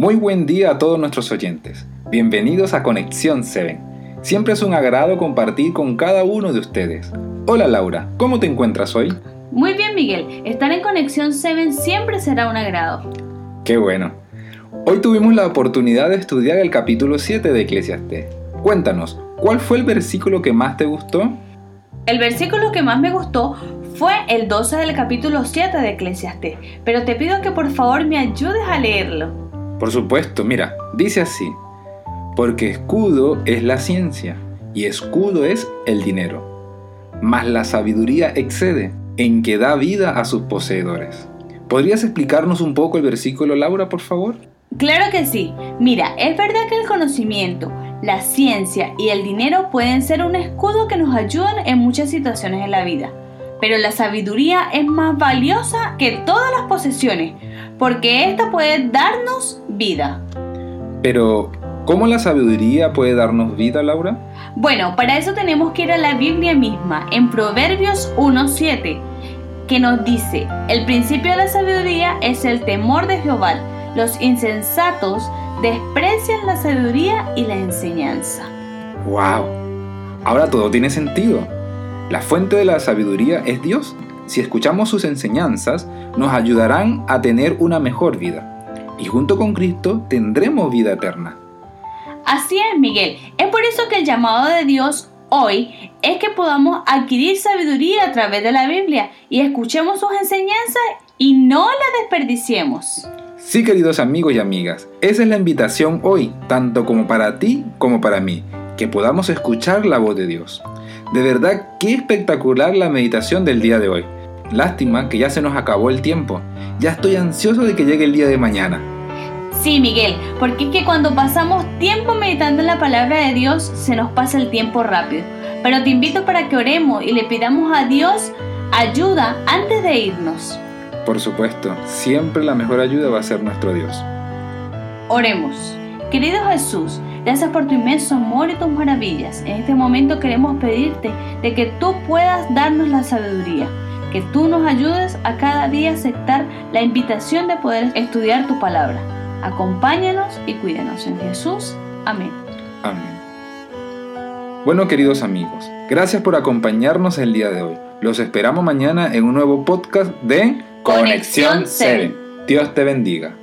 Muy buen día a todos nuestros oyentes. Bienvenidos a Conexión 7. Siempre es un agrado compartir con cada uno de ustedes. Hola Laura, ¿cómo te encuentras hoy? Muy bien Miguel, estar en Conexión 7 siempre será un agrado. Qué bueno. Hoy tuvimos la oportunidad de estudiar el capítulo 7 de Eclesiastés. Cuéntanos, ¿cuál fue el versículo que más te gustó? El versículo que más me gustó fue el 12 del capítulo 7 de Eclesiastés, pero te pido que por favor me ayudes a leerlo. Por supuesto, mira, dice así, porque escudo es la ciencia y escudo es el dinero, mas la sabiduría excede en que da vida a sus poseedores. ¿Podrías explicarnos un poco el versículo, Laura, por favor? Claro que sí. Mira, es verdad que el conocimiento, la ciencia y el dinero pueden ser un escudo que nos ayudan en muchas situaciones en la vida pero la sabiduría es más valiosa que todas las posesiones, porque ésta puede darnos vida. Pero, ¿cómo la sabiduría puede darnos vida, Laura? Bueno, para eso tenemos que ir a la Biblia misma, en Proverbios 1.7, que nos dice, el principio de la sabiduría es el temor de Jehová. Los insensatos desprecian la sabiduría y la enseñanza. ¡Wow! Ahora todo tiene sentido. La fuente de la sabiduría es Dios. Si escuchamos sus enseñanzas, nos ayudarán a tener una mejor vida. Y junto con Cristo tendremos vida eterna. Así es, Miguel. Es por eso que el llamado de Dios hoy es que podamos adquirir sabiduría a través de la Biblia y escuchemos sus enseñanzas y no la desperdiciemos. Sí, queridos amigos y amigas, esa es la invitación hoy, tanto como para ti como para mí, que podamos escuchar la voz de Dios. De verdad, qué espectacular la meditación del día de hoy. Lástima que ya se nos acabó el tiempo. Ya estoy ansioso de que llegue el día de mañana. Sí, Miguel, porque es que cuando pasamos tiempo meditando en la palabra de Dios, se nos pasa el tiempo rápido. Pero te invito para que oremos y le pidamos a Dios ayuda antes de irnos. Por supuesto, siempre la mejor ayuda va a ser nuestro Dios. Oremos. Querido Jesús, gracias por tu inmenso amor y tus maravillas. En este momento queremos pedirte de que tú puedas darnos la sabiduría, que tú nos ayudes a cada día aceptar la invitación de poder estudiar tu palabra. Acompáñanos y cuídanos en Jesús. Amén. Amén. Bueno, queridos amigos, gracias por acompañarnos el día de hoy. Los esperamos mañana en un nuevo podcast de Conexión 7. Dios te bendiga.